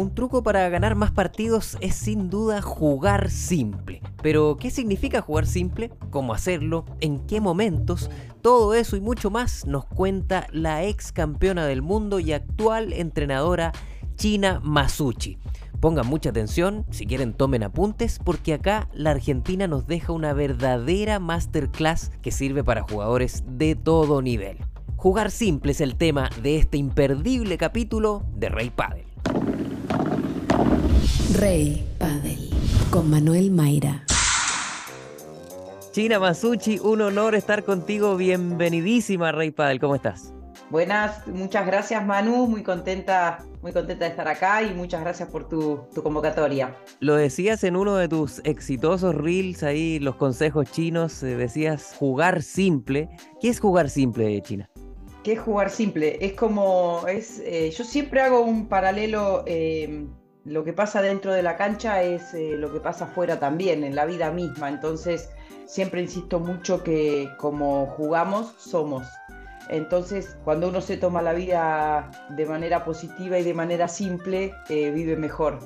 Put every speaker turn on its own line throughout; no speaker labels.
Un truco para ganar más partidos es sin duda jugar simple. Pero, ¿qué significa jugar simple? ¿Cómo hacerlo? ¿En qué momentos? Todo eso y mucho más nos cuenta la ex campeona del mundo y actual entrenadora China Masuchi. Pongan mucha atención, si quieren tomen apuntes, porque acá la Argentina nos deja una verdadera masterclass que sirve para jugadores de todo nivel. Jugar simple es el tema de este imperdible capítulo de Rey Padel.
Rey Padel con Manuel Mayra.
China Masucci, un honor estar contigo. Bienvenidísima Rey Padel, ¿cómo estás?
Buenas, muchas gracias Manu, muy contenta, muy contenta de estar acá y muchas gracias por tu, tu, convocatoria.
Lo decías en uno de tus exitosos reels ahí, los consejos chinos, eh, decías jugar simple. ¿Qué es jugar simple, China?
¿Qué es jugar simple? Es como, es, eh, yo siempre hago un paralelo, eh, lo que pasa dentro de la cancha es eh, lo que pasa afuera también, en la vida misma, entonces siempre insisto mucho que como jugamos, somos. Entonces, cuando uno se toma la vida de manera positiva y de manera simple, eh, vive mejor.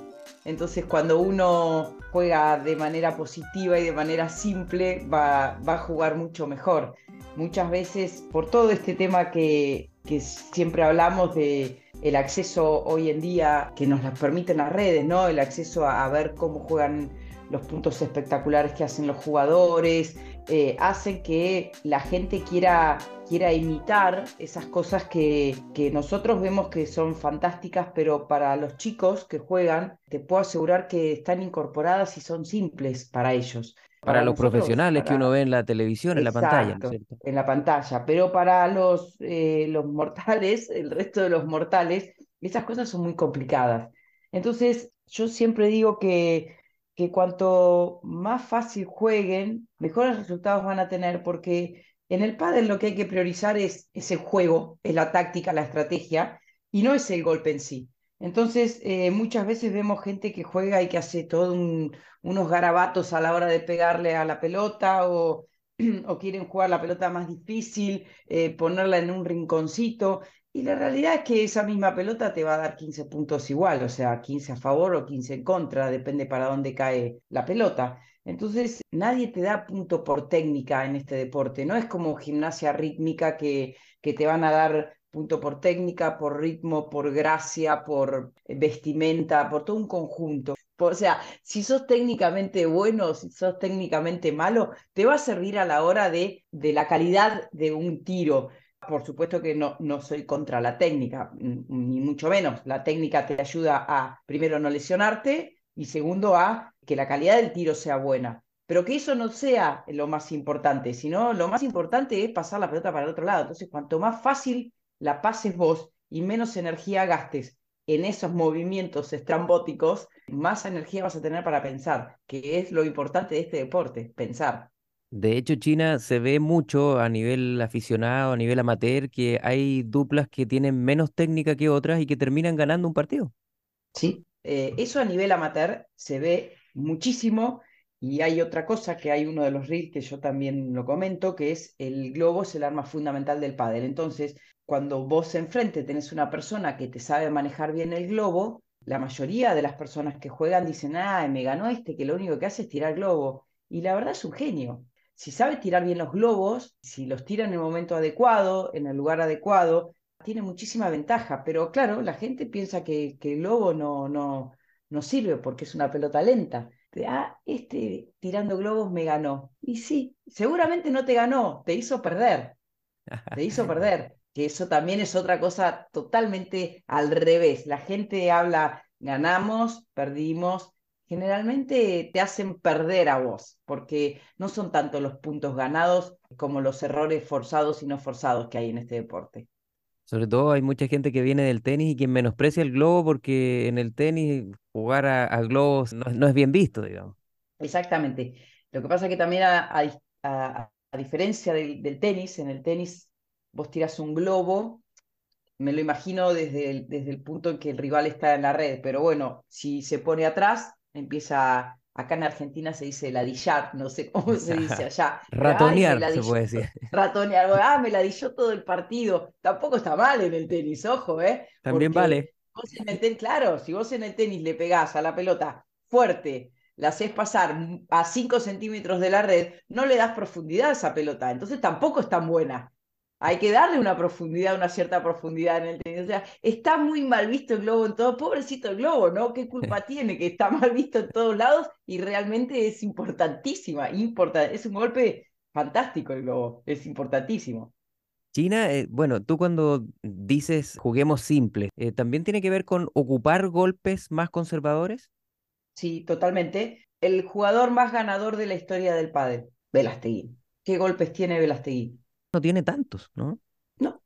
Entonces, cuando uno juega de manera positiva y de manera simple, va, va a jugar mucho mejor. Muchas veces, por todo este tema que, que siempre hablamos de el acceso hoy en día que nos las permiten las redes, ¿no? El acceso a, ver cómo juegan los puntos espectaculares que hacen los jugadores, eh, hacen que la gente quiera, quiera imitar esas cosas que, que, nosotros vemos que son fantásticas, pero para los chicos que juegan, te puedo asegurar que están incorporadas y son simples para ellos.
Para, para los nosotros, profesionales para... que uno ve en la televisión,
Exacto,
en la pantalla. ¿no
en la pantalla, pero para los, eh, los mortales, el resto de los mortales, esas cosas son muy complicadas. Entonces, yo siempre digo que que cuanto más fácil jueguen, mejores resultados van a tener, porque en el pádel lo que hay que priorizar es, es el juego, es la táctica, la estrategia, y no es el golpe en sí. Entonces, eh, muchas veces vemos gente que juega y que hace todos un, unos garabatos a la hora de pegarle a la pelota o, o quieren jugar la pelota más difícil, eh, ponerla en un rinconcito. Y la realidad es que esa misma pelota te va a dar 15 puntos igual, o sea, 15 a favor o 15 en contra, depende para dónde cae la pelota. Entonces, nadie te da punto por técnica en este deporte, no es como gimnasia rítmica que, que te van a dar punto por técnica, por ritmo, por gracia, por vestimenta, por todo un conjunto. O sea, si sos técnicamente bueno, si sos técnicamente malo, te va a servir a la hora de, de la calidad de un tiro. Por supuesto que no, no soy contra la técnica, ni mucho menos. La técnica te ayuda a, primero, no lesionarte y segundo, a que la calidad del tiro sea buena. Pero que eso no sea lo más importante, sino lo más importante es pasar la pelota para el otro lado. Entonces, cuanto más fácil la pases vos y menos energía gastes en esos movimientos estrambóticos, más energía vas a tener para pensar, que es lo importante de este deporte, pensar.
De hecho, China se ve mucho a nivel aficionado, a nivel amateur, que hay duplas que tienen menos técnica que otras y que terminan ganando un partido.
Sí, eh, eso a nivel amateur se ve muchísimo y hay otra cosa que hay uno de los reels que yo también lo comento, que es el globo es el arma fundamental del pádel. Entonces, cuando vos enfrente tenés una persona que te sabe manejar bien el globo, la mayoría de las personas que juegan dicen, ah, me ganó este que lo único que hace es tirar globo. Y la verdad es un genio. Si sabe tirar bien los globos, si los tira en el momento adecuado, en el lugar adecuado, tiene muchísima ventaja. Pero claro, la gente piensa que, que el globo no, no, no sirve porque es una pelota lenta. Ah, este tirando globos me ganó. Y sí, seguramente no te ganó, te hizo perder. Te hizo perder. Que eso también es otra cosa totalmente al revés. La gente habla, ganamos, perdimos, generalmente te hacen perder a vos, porque no son tanto los puntos ganados como los errores forzados y no forzados que hay en este deporte.
Sobre todo hay mucha gente que viene del tenis y que menosprecia el globo porque en el tenis jugar a, a globos no, no, es bien visto, digamos.
Exactamente. Lo que pasa es que también a, a, a diferencia del, del, tenis, en el tenis vos tiras un globo, me lo imagino desde el, desde el punto en que el rival está en la red, pero bueno, si se pone atrás, empieza, acá en Argentina se dice ladillar, no sé cómo se dice allá.
Ratonear, Ay, se puede decir.
Ratonear, ah, me ladilló todo el partido. Tampoco está mal en el tenis, ojo, ¿eh?
También
Porque,
vale.
vos en el tenis, claro, si vos en el tenis le pegás a la pelota fuerte, la haces pasar a 5 centímetros de la red, no le das profundidad a esa pelota, entonces tampoco es tan buena. Hay que darle una profundidad, una cierta profundidad en el tenis. O sea, está muy mal visto el globo en todo. Pobrecito el globo, ¿no? ¿Qué culpa tiene que está mal visto en todos lados? Y realmente es importantísima, es un golpe fantástico el globo, es importantísimo.
China, eh, bueno, tú cuando dices juguemos simple, eh, ¿también tiene que ver con ocupar golpes más conservadores?
Sí, totalmente. El jugador más ganador de la historia del pádel, Velasteguín. ¿Qué golpes tiene Velasteguín?
No tiene tantos, ¿no?
No.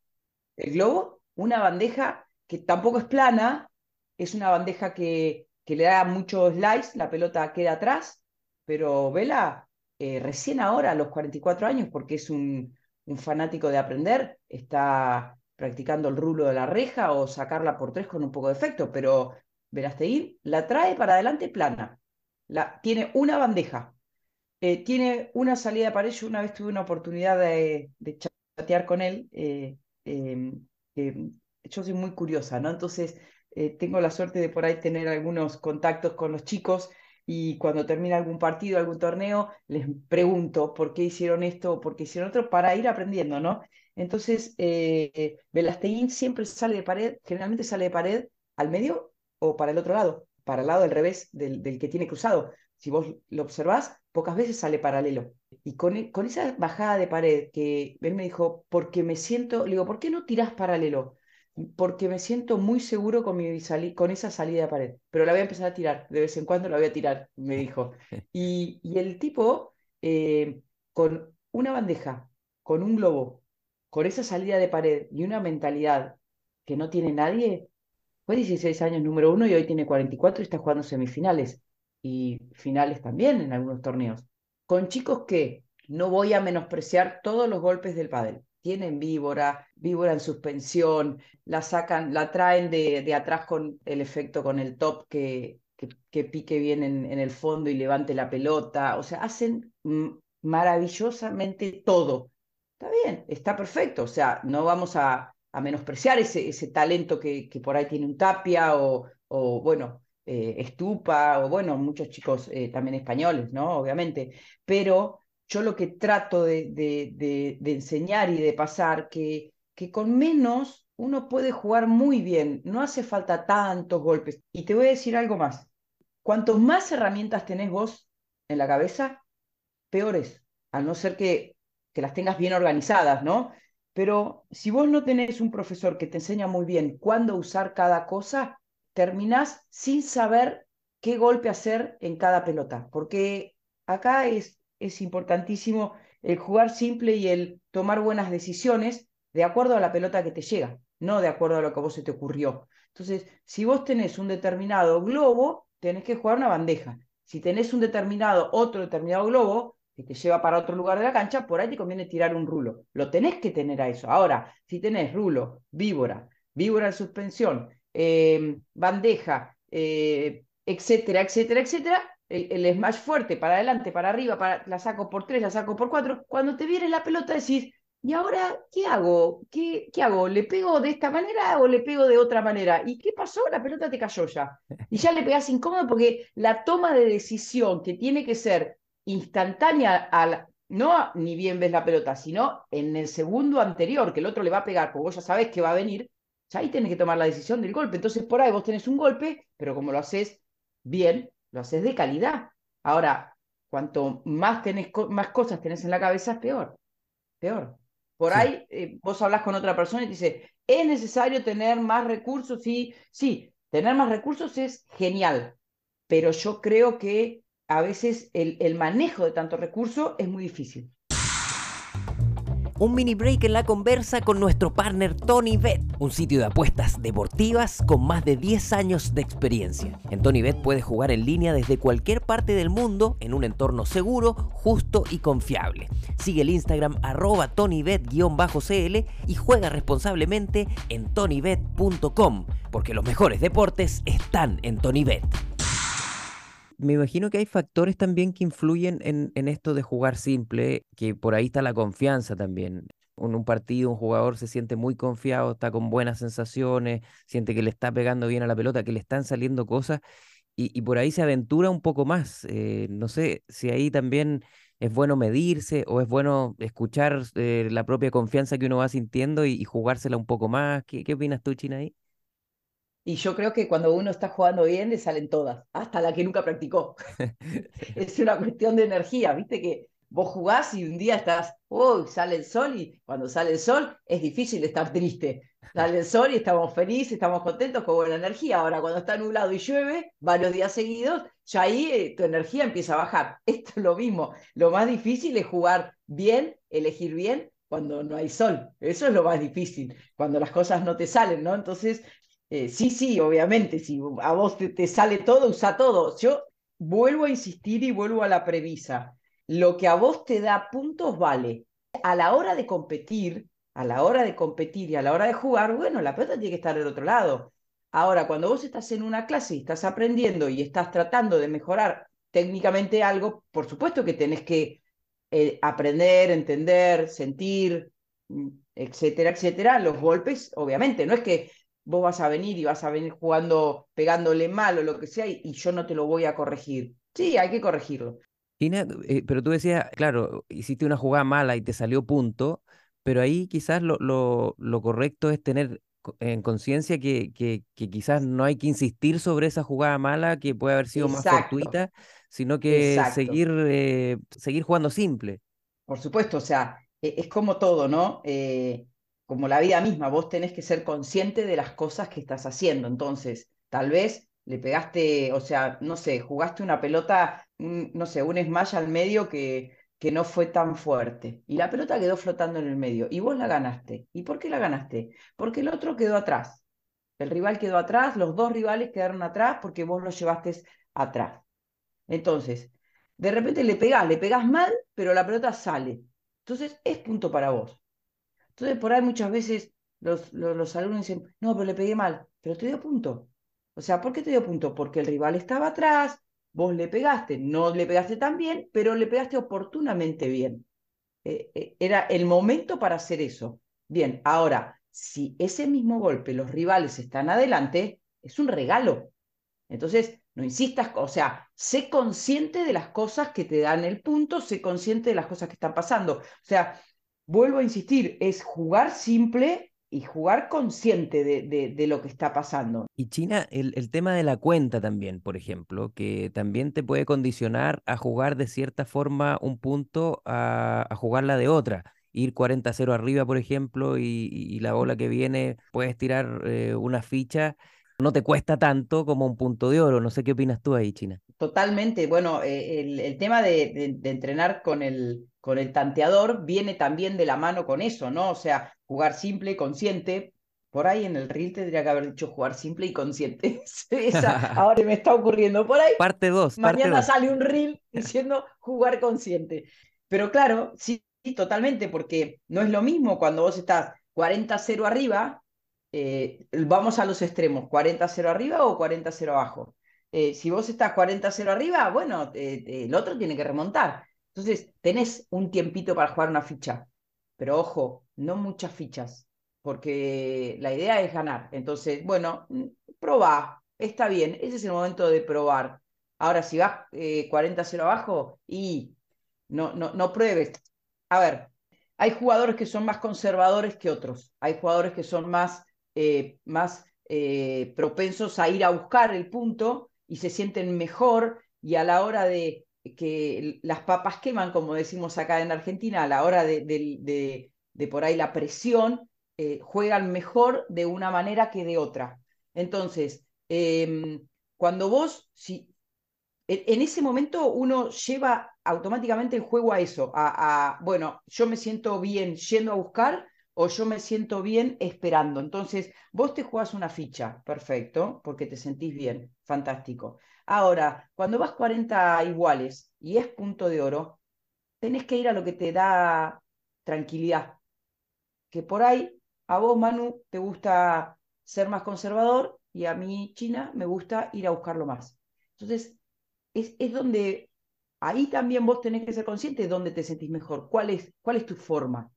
El globo, una bandeja que tampoco es plana, es una bandeja que, que le da mucho slice, la pelota queda atrás, pero Vela eh, recién ahora, a los 44 años, porque es un, un fanático de aprender, está practicando el rulo de la reja o sacarla por tres con un poco de efecto, pero Verasteguín la trae para adelante plana. La, tiene una bandeja, eh, tiene una salida pared. Yo una vez tuve una oportunidad de, chatear con él. Eh, em, yo soy muy curiosa, ¿no? Entonces eh, tengo la suerte de por ahí tener algunos contactos con los chicos y cuando termina algún partido, algún torneo, les pregunto por qué hicieron esto o por qué hicieron otro para ir aprendiendo, ¿no? Entonces, eh, Velasteguín siempre sale de pared, generalmente sale de pared al medio o para el otro lado, para el lado del revés del, que tiene cruzado. Si vos lo observás, pocas veces sale paralelo. Y con, con esa bajada de pared que él me dijo, porque me siento, le digo, ¿por qué no tirás paralelo? porque me siento muy seguro con, mi con esa salida de pared, pero la voy a empezar a tirar, de vez en cuando la voy a tirar, me dijo. Y, y el tipo, eh, con una bandeja, con un globo, con esa salida de pared y una mentalidad que no tiene nadie, fue 16 años número uno y hoy tiene 44 y está jugando semifinales y finales también en algunos torneos. Con chicos que no voy a menospreciar todos los golpes del pádel, tienen víbora, víbora en suspensión, la sacan, la traen de, de atrás con el efecto con el top que, que, pique bien en, en, el fondo y levante la pelota. O sea, hacen maravillosamente todo. Está bien, está perfecto. O sea, no vamos a, a menospreciar ese, ese talento que, que, por ahí tiene un Tapia o, o bueno, eh, Estupa, o bueno, muchos chicos eh, también españoles, ¿no? Obviamente. Pero yo lo que trato de, de, enseñar y de pasar, que, que con menos uno puede jugar muy bien, no hace falta tantos golpes. Y te voy a decir algo más, cuanto más herramientas tenés vos en la cabeza, peores, al no ser que, que las tengas bien organizadas, ¿no? Pero si vos no tenés un profesor que te enseña muy bien cuándo usar cada cosa, terminás sin saber qué golpe hacer en cada pelota, porque acá es es importantísimo el jugar simple y el tomar buenas decisiones de acuerdo a la pelota que te llega, no de acuerdo a lo que a vos se te ocurrió. Entonces, si vos tenés un determinado globo, tenés que jugar una bandeja. Si tenés un determinado, otro determinado globo, que te lleva para otro lugar de la cancha, por ahí te conviene tirar un rulo. Lo tenés que tener a eso. Ahora, si tenés rulo, víbora, víbora en suspensión, eh, bandeja, eh, etcétera, etcétera, etcétera, el, smash fuerte, para adelante, para arriba, para, la saco por tres, la saco por cuatro, cuando te viene la pelota decís, ¿y ahora qué hago? ¿Qué, ¿Qué hago? ¿Le pego de esta manera o le pego de otra manera? ¿Y qué pasó? La pelota te cayó ya. Y ya le pegas incómodo porque la toma de decisión que tiene que ser instantánea al, no ni bien ves la pelota, sino en el segundo anterior, que el otro le va a pegar, porque vos ya sabés que va a venir, ya ahí tenés que tomar la decisión del golpe. Entonces por ahí vos tenés un golpe, pero como lo haces bien, lo haces de calidad. Ahora, cuanto más, tenés, más cosas tenés en la cabeza, es peor. Peor. Por ahí eh, vos hablas con otra persona y te dice, ¿es necesario tener más recursos? Sí, sí, tener más recursos es genial, pero yo creo que a veces el, el manejo de tantos recursos es muy difícil
un mini break en la conversa con nuestro partner Tony Bet, un sitio de apuestas deportivas con más de 10 años de experiencia. En Tony Bet puedes jugar en línea desde cualquier parte del mundo en un entorno seguro, justo y confiable. Sigue el Instagram arroba tonybet-cl y juega responsablemente en tonybet.com, porque los mejores deportes están en TonyBet me imagino que hay factores también que influyen en, esto de jugar simple, que por ahí está la confianza también. en un partido un jugador se siente muy confiado, está con buenas sensaciones, siente que le está pegando bien a la pelota, que le están saliendo cosas y, por ahí se aventura un poco más. Eh, no sé si ahí también es bueno medirse o es bueno escuchar eh, la propia confianza que uno va sintiendo y, jugársela un poco más. ¿Qué, qué opinas tú, China, ahí?
Y yo creo que cuando uno está jugando bien le salen todas, hasta la que nunca practicó. es una cuestión de energía, viste que vos jugás y un día estás, uy, sale el sol y cuando sale el sol es difícil estar triste. Sale el sol y estamos felices, estamos contentos con buena energía. Ahora, cuando está nublado y llueve, varios días seguidos, ya ahí eh, tu energía empieza a bajar. Esto es lo mismo. Lo más difícil es jugar bien, elegir bien cuando no hay sol. Eso es lo más difícil, cuando las cosas no te salen, ¿no? Entonces, eh, sí, sí, obviamente, si a vos te, te sale todo, usa todo. Yo vuelvo a insistir y vuelvo a la premisa lo que a vos te da puntos vale. A la hora de competir, a la hora de competir y a la hora de jugar, bueno, la pelota tiene que estar del otro lado. Ahora, cuando vos estás en una clase y estás aprendiendo y estás tratando de mejorar técnicamente algo, por supuesto que tenés que eh, aprender, entender, sentir, mm, etcétera, etcétera. Los golpes, obviamente, no es que vos vas a venir y vas a venir jugando, pegándole mal o lo que sea y yo no te lo voy a corregir. Sí, hay que corregirlo.
Eh, pero tú decías, claro, hiciste una jugada mala y te salió punto, pero ahí quizás lo, lo, lo correcto es tener en conciencia que, que, que, quizás no hay que insistir sobre esa jugada mala que puede haber sido más fortuita, sino que seguir, eh, seguir jugando simple.
Por supuesto, o sea, e, es como todo, ¿no? Eh, como la vida misma, vos tenés que ser consciente de las cosas que estás haciendo. Entonces, tal vez le pegaste, o sea, no sé, jugaste una pelota, no sé, un smash al medio que, que no fue tan fuerte. Y la pelota quedó flotando en el medio. Y vos la ganaste. ¿Y por qué la ganaste? Porque el otro quedó atrás. El rival quedó atrás, los dos rivales quedaron atrás porque vos lo llevaste atrás. Entonces, de repente le pegás, le pegás mal, pero la pelota sale. Entonces, es punto para vos. Entonces, por ahí muchas veces los, los, alumnos dicen, no, pero le pegué mal, pero te dio punto. O sea, ¿por qué te dio punto? Porque el rival estaba atrás, vos le pegaste, no le pegaste tan bien, pero le pegaste oportunamente bien. Eh, eh, era el momento para hacer eso. Bien, ahora, si ese mismo golpe los rivales están adelante, es un regalo. Entonces, no insistas, o sea, sé consciente de las cosas que te dan el punto, sé consciente de las cosas que están pasando. O sea, vuelvo a insistir, es jugar simple y jugar consciente de, de, lo que está pasando.
Y China, el, el, tema de la cuenta también, por ejemplo, que también te puede condicionar a jugar de cierta forma un punto a, a jugarla de otra. Ir 40-0 arriba, por ejemplo, y, la bola que viene, puedes tirar eh, una ficha no te cuesta tanto como un punto de oro. No sé qué opinas tú ahí, China.
Totalmente. Bueno, eh, el, el, tema de, de, entrenar con el, con el tanteador viene también de la mano con eso, ¿no? O sea, jugar simple, consciente. Por ahí en el reel tendría que haber dicho jugar simple y consciente. Esa, ahora me está ocurriendo por ahí.
Parte 2.
Mañana sale un reel diciendo jugar consciente. Pero claro, sí, totalmente, porque no es lo mismo cuando vos estás 40-0 arriba eh, vamos a los extremos, 40-0 arriba o 40-0 abajo. Eh, si vos estás 40-0 arriba, bueno, eh, el otro tiene que remontar. Entonces, tenés un tiempito para jugar una ficha, pero ojo, no muchas fichas, porque la idea es ganar. Entonces, bueno, mm, probá, está bien, ese es el momento de probar. Ahora, si vas 40-0 abajo y no, no, no pruebes. A ver, hay jugadores que son más conservadores que otros, hay jugadores que son más eh, más eh, propensos a ir a buscar el punto y se sienten mejor y a la hora de que las papas queman, como decimos acá en Argentina, a la hora de, por ahí la presión, eh, juegan mejor de una manera que de otra. Entonces, em, cuando vos, si, en ese momento uno lleva automáticamente el juego a eso, a, bueno, yo me siento bien yendo a buscar o yo me siento bien esperando. Entonces, vos te jugás una ficha, perfecto, porque te sentís bien, fantástico. Ahora, cuando vas 40 iguales y es punto de oro, tenés que ir a lo que te da tranquilidad. Que por ahí, a vos, Manu, te gusta ser más conservador y a mí, China, me gusta ir a buscarlo más. Entonces, es, es donde ahí también vos tenés que ser consciente de dónde te sentís mejor, cuál es, cuál es tu forma.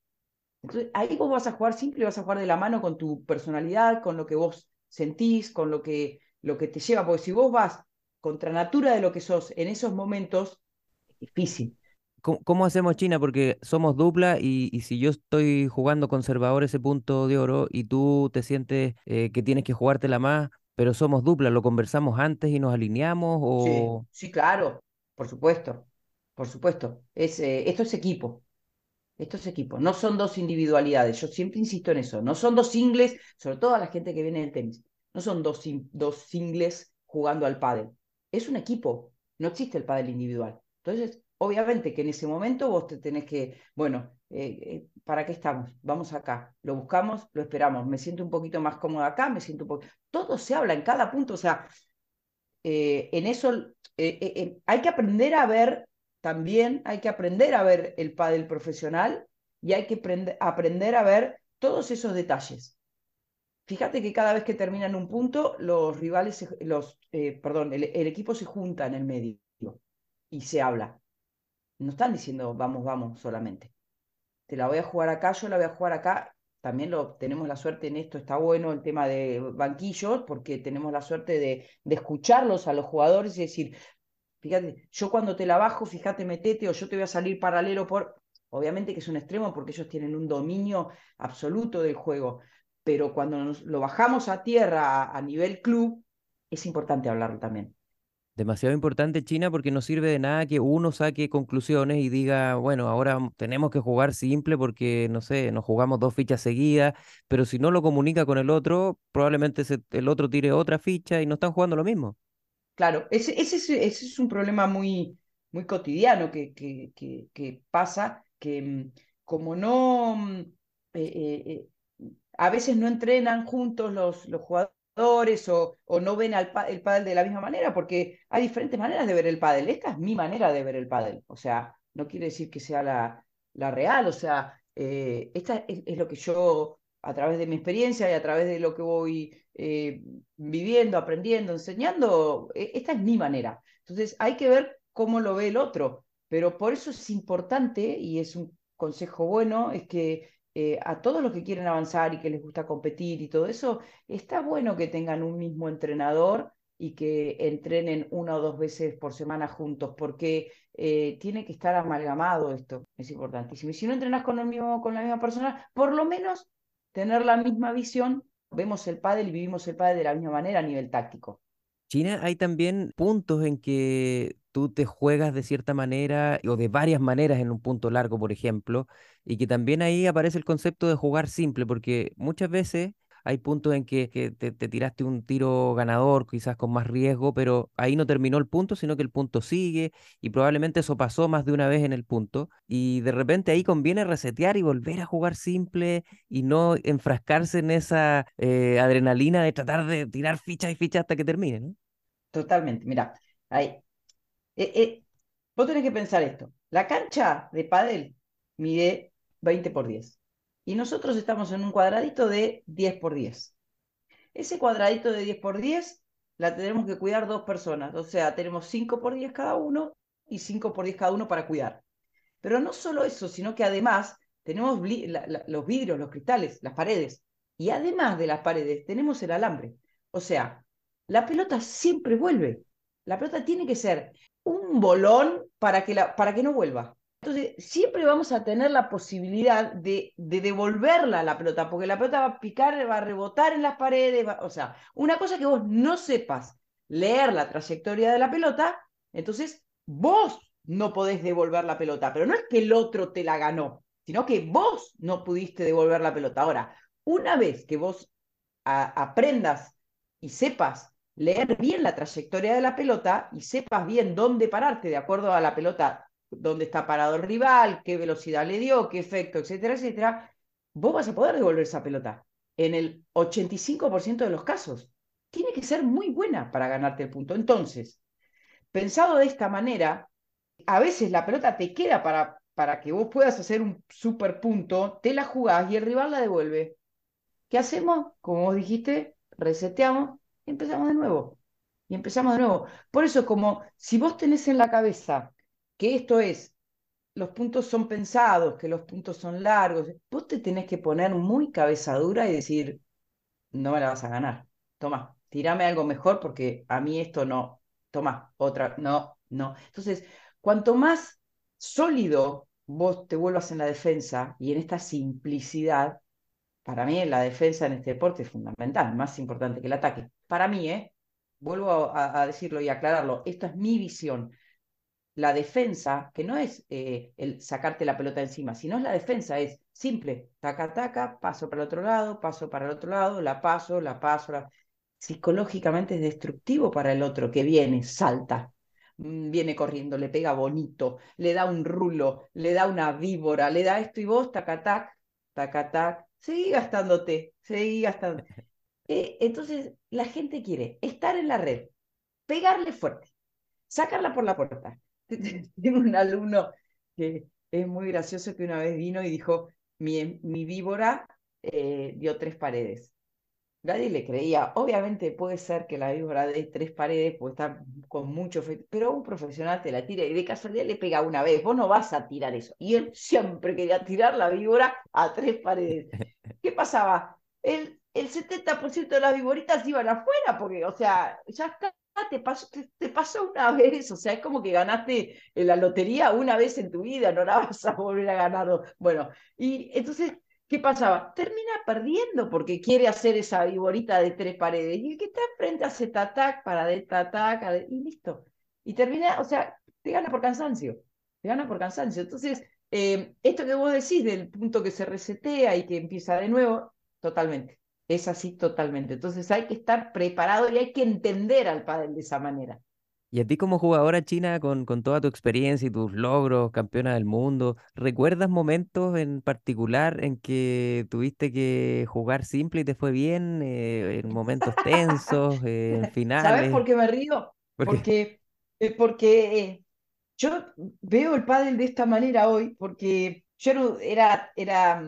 Entonces, ahí vos vas a jugar simple vas a jugar de la mano con tu personalidad, con lo que vos sentís, con lo que, lo que te lleva, porque si vos vas contra natura de lo que sos en esos momentos, es difícil.
¿Cómo, hacemos China? Porque somos dupla y, si yo estoy jugando conservador ese punto de oro y tú te sientes eh, que tienes que jugártela más, pero somos dupla, ¿lo conversamos antes y nos alineamos?
O... Sí, sí claro, por supuesto, por supuesto. Es, eh, esto es equipo. Esto es equipo, no son dos individualidades. Yo siempre insisto en eso. No son dos singles, sobre todo a la gente que viene del tenis. No son dos, singles jugando al pádel. Es un equipo. No existe el pádel individual. Entonces, obviamente que en ese momento vos te tenés que, bueno, eh, eh, ¿para qué estamos? Vamos acá, lo buscamos, lo esperamos, me siento un poquito más cómodo acá, me siento un poco... Todo se habla en cada punto, o sea, eh, en eso hay que aprender a ver, también hay que aprender a ver el pádel profesional y hay que aprender a ver todos esos detalles. Fíjate que cada vez que terminan un punto, los rivales, los, perdón, el equipo se junta en el medio y se habla no están diciendo vamos, vamos solamente. Te la voy a jugar acá, yo la voy a jugar acá. También lo, tenemos la suerte en esto, está bueno el tema de banquillos, porque tenemos la suerte de, de escucharlos a los jugadores y decir, fíjate, yo cuando te la bajo, fíjate, metete o yo te voy a salir paralelo por... Obviamente que es un extremo porque ellos tienen un dominio absoluto del juego, pero cuando nos, lo bajamos a tierra a nivel club, es importante hablarlo también
demasiado importante China porque no sirve de nada que uno saque conclusiones y diga, bueno, ahora tenemos que jugar simple porque, no sé, nos jugamos dos fichas seguidas, pero si no lo comunica con el otro, probablemente el otro tire otra ficha y no están jugando lo mismo.
Claro, ese, ese, es un problema muy, muy cotidiano que, que, pasa, que mm, como no, mm, eh, eh, eh, a veces no entrenan juntos los, los jugadores o, o no ven al el pádel de la misma manera, porque hay diferentes maneras de ver el pádel. Esta es mi manera de ver el pádel, o sea, no quiere decir que sea la, la real, o sea, esta es, lo que yo, a través de mi experiencia y a través de lo que voy eh, viviendo, aprendiendo, enseñando, e, esta es mi manera. Entonces, hay que ver cómo lo ve el otro, pero por eso es importante, y es un consejo bueno, es que eh, a todos los que quieren avanzar y que les gusta competir y todo eso, está bueno que tengan un mismo entrenador y que entrenen una o dos veces por semana juntos, porque eh, tiene que estar amalgamado esto, es importantísimo. Y si no entrenas con, el mismo, con la misma persona, por lo menos tener la misma visión, vemos el pádel y vivimos el pádel de la misma manera a nivel táctico.
China, hay también puntos en que tú te juegas de cierta manera o de varias maneras en un punto largo, por ejemplo, y que también ahí aparece el concepto de jugar simple, porque muchas veces hay puntos en que, te, tiraste un tiro ganador, quizás con más riesgo, pero ahí no terminó el punto, sino que el punto sigue y probablemente eso pasó más de una vez en el punto y de repente ahí conviene resetear y volver a jugar simple y no enfrascarse en esa eh, adrenalina de tratar de tirar fichas y fichas hasta que termine. ¿no?
Totalmente, mira, ahí. Eh, eh, vos tenés que pensar esto. La cancha de pádel mide 20 por 10 y nosotros estamos en un cuadradito de 10 por 10. Ese cuadradito de 10 por 10 la tenemos que cuidar dos personas, o sea, tenemos 5 por 10 cada uno y 5 por 10 cada uno para cuidar. Pero no solo eso, sino que además tenemos los vidrios, los cristales, las paredes. Y además de las paredes, tenemos el alambre. O sea, la pelota siempre vuelve. La pelota tiene que ser un bolón para que, para que no vuelva. Entonces, siempre vamos a tener la posibilidad de, de, devolverla a la pelota, porque la pelota va a picar, va a rebotar en las paredes. o sea, una cosa que vos no sepas leer la trayectoria de la pelota, entonces vos no podés devolver la pelota, pero no es que el otro te la ganó, sino que vos no pudiste devolver la pelota. Ahora, una vez que vos aprendas y sepas leer bien la trayectoria de la pelota y sepas bien dónde pararte de acuerdo a la pelota, dónde está parado el rival, qué velocidad le dio, qué efecto, etcétera, etcétera, vos vas a poder devolver esa pelota. En el 85% de los casos. Tiene que ser muy buena para ganarte el punto. Entonces, pensado de esta manera, a veces la pelota te queda para, para que vos puedas hacer un super punto, te la jugás y el rival la devuelve. ¿Qué hacemos? Como vos dijiste, reseteamos empezamos de nuevo. Y empezamos de nuevo. Por eso, como si vos tenés en la cabeza que esto es los puntos son pensados, que los puntos son largos. Vos te tenés que poner muy cabeza dura y decir, no me la vas a ganar. Toma, tirame algo mejor porque a mí esto no. Toma, otra, no, no. Entonces, cuanto más sólido vos te vuelvas en la defensa y en esta simplicidad, para mí la defensa en este deporte es fundamental, más importante que el ataque. Para mí, ¿eh? vuelvo a, a decirlo y aclararlo, esta es mi visión la defensa, que no es eh, el sacarte la pelota encima, sino es la defensa, es simple, taca, taca, paso para el otro lado, paso para el otro lado, la paso, la paso, psicológicamente es destructivo para el otro que viene, salta, mm, viene corriendo, le pega bonito, le da un rulo, le da una víbora, le da esto y vos, taca, tac, taca, tac, seguí gastándote, seguí gastando. Eh, entonces, la gente quiere estar en la red, pegarle fuerte, sacarla por la puerta, Tengo un alumno que es muy gracioso que una vez vino y dijo, mi, mi víbora eh, dio tres paredes. Nadie le creía. Obviamente puede ser que la víbora dé tres paredes, puede estar con mucho pero un profesional te la tira y de casualidad le pega una vez. Vos no vas a tirar eso. Y él siempre quería tirar la víbora a tres paredes. ¿Qué pasaba? El, el 70% de las víboritas iban afuera, porque, o sea, ya está te pasó, te, pasó una vez, o sea, es como que ganaste la lotería una vez en tu vida, no la vas a volver a ganar. Bueno, y entonces, ¿qué pasaba? Termina perdiendo porque quiere hacer esa viborita de tres paredes. Y el que está enfrente hace tatac para de tatac, y listo. Y termina, o sea, te gana por cansancio, te gana por cansancio. Entonces, eh, esto que vos decís del punto que se resetea y que empieza de nuevo, totalmente. Es así totalmente. Entonces hay que estar preparado y hay que entender al pádel de esa manera.
Y a ti como jugadora china, con, con toda tu experiencia y tus logros, campeona del mundo, ¿recuerdas momentos en particular en que tuviste que jugar simple y te fue bien? Eh, en momentos tensos, eh, en finales.
¿Sabes por qué me río? porque eh, porque yo veo el pádel de esta manera hoy, porque yo era, era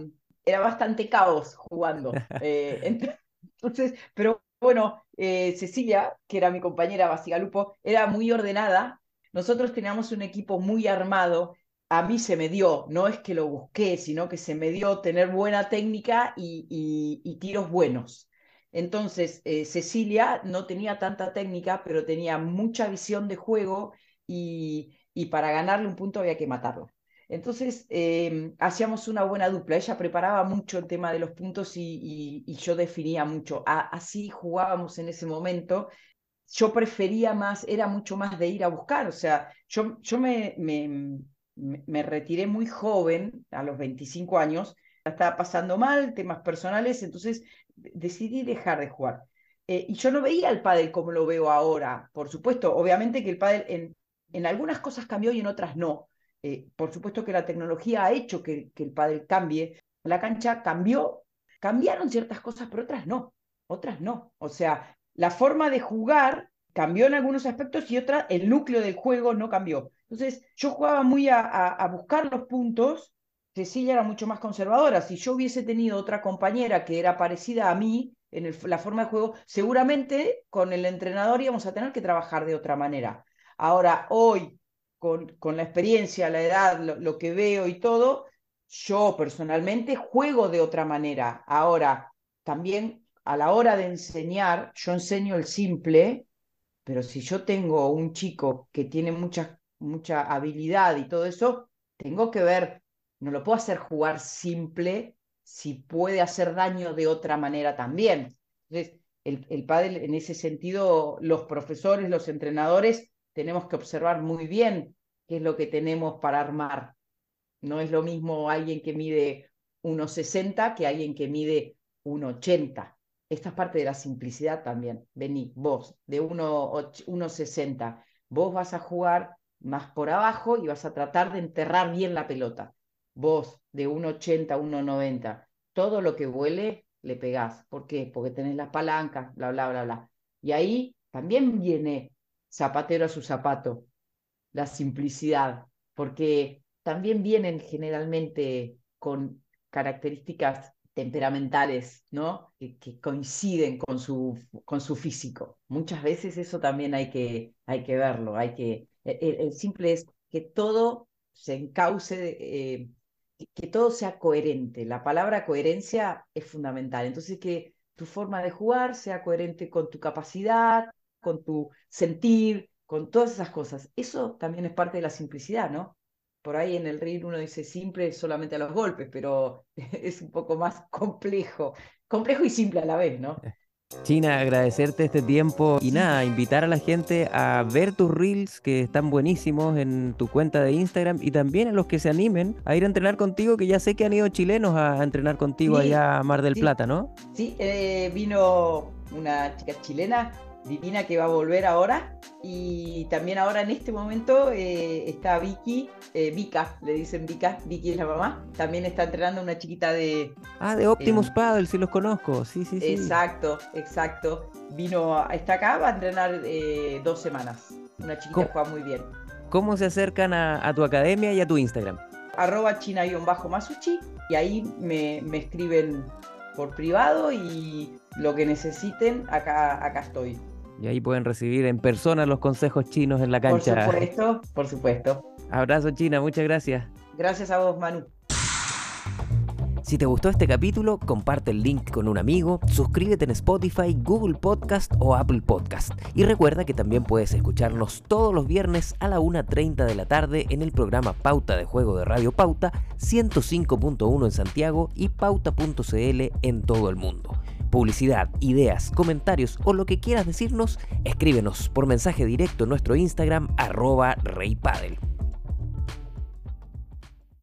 era bastante caos jugando. Eh, entonces, pero bueno, eh, Cecilia, que era mi compañera Basigalupo, era muy ordenada. Nosotros teníamos un equipo muy armado. A mí se me dio, no es que lo busqué, sino que se me dio tener buena técnica y, tiros buenos. Entonces, eh, Cecilia no tenía tanta técnica, pero tenía mucha visión de juego y, y para ganarle un punto había que matarlo. Entonces, em, hacíamos una buena dupla. Ella preparaba mucho el tema de los puntos y, yo definía mucho. así jugábamos en ese momento. Yo prefería más, era mucho más de ir a buscar. O sea, yo, yo me, me, me retiré muy joven, a los 25 años. Estaba pasando mal, temas personales, entonces decidí dejar de jugar. Eh, y yo no veía el pádel como lo veo ahora. Por supuesto, obviamente que el pádel en, en algunas cosas cambió y en otras no eh, por supuesto que la tecnología ha hecho que, el pádel cambie. La cancha cambió, cambiaron ciertas cosas, pero otras no, otras no. O sea, la forma de jugar cambió en algunos aspectos y otra, el núcleo del juego no cambió. Entonces, yo jugaba muy a, buscar los puntos. Cecilia era mucho más conservadora. Si yo hubiese tenido otra compañera que era parecida a mí en la forma de juego, seguramente con el entrenador íbamos a tener que trabajar de otra manera. Ahora, hoy, con, la experiencia, la edad, lo, que veo y todo, yo personalmente juego de otra manera. Ahora, también a la hora de enseñar, yo enseño el simple, pero si yo tengo un chico que tiene mucha, mucha habilidad y todo eso, tengo que ver, no lo puedo hacer jugar simple si puede hacer daño de otra manera también. Entonces, el, el padre, en ese sentido, los profesores, los entrenadores, tenemos que observar muy bien qué es lo que tenemos para armar. No es lo mismo alguien que mide 1,60 que alguien que mide 1,80. Esta es parte de la simplicidad también. Vení, vos, de 1,60. Vos vas a jugar más por abajo y vas a tratar de enterrar bien la pelota. Vos, de 1,80, 1,90. Todo lo que vuele, le pegás. ¿Por qué? Porque tenés las palancas, bla, bla, bla, bla. Y ahí también viene zapatero a su zapato, la simplicidad, porque también vienen generalmente con características temperamentales, ¿no? Que, coinciden con su, con su físico. Muchas veces eso también hay que, hay que verlo, hay que... El, simple es que todo se encauce, eh, que todo sea coherente. La palabra coherencia es fundamental. Entonces, que tu forma de jugar sea coherente con tu capacidad, con tu sentir, con todas esas cosas. Eso también es parte de la simplicidad, ¿no? Por ahí en el ring uno dice simple solamente a los golpes, pero es un poco más complejo, complejo y simple a la vez, ¿no?
China, agradecerte este tiempo y nada, invitar a la gente a ver tus reels que están buenísimos en tu cuenta de Instagram y también a los que se animen a ir a entrenar contigo, que ya sé que han ido chilenos a entrenar contigo allá a Mar del Plata, ¿no?
Sí, eh, vino una chica chilena divina que va a volver ahora. Y también ahora en este momento eh, está Vicky, eh, Vika, le dicen Vika, Vicky es la mamá. También está entrenando una chiquita de.
Ah, de Optimus eh, Paddle, sí los conozco. Sí, sí, sí.
Exacto, exacto. Vino, está acá, va a entrenar eh, dos semanas. Una chiquita que juega muy bien.
¿Cómo se acercan a, tu academia y a tu Instagram?
Arroba china-masuchi y ahí me, me escriben por privado y lo que necesiten, acá, acá estoy.
Y ahí pueden recibir en persona los consejos chinos en la cancha.
Por supuesto, por supuesto.
Abrazo China, muchas gracias.
Gracias a vos, Manu.
Si te gustó este capítulo, comparte el link con un amigo, suscríbete en Spotify, Google Podcast o Apple Podcast. Y recuerda que también puedes escucharnos todos los viernes a la 1.30 de la tarde en el programa Pauta de Juego de Radio Pauta, 105.1 en Santiago y pauta.cl en todo el mundo publicidad, ideas, comentarios o lo que quieras decirnos, escríbenos por mensaje directo en nuestro Instagram arroba reypadel.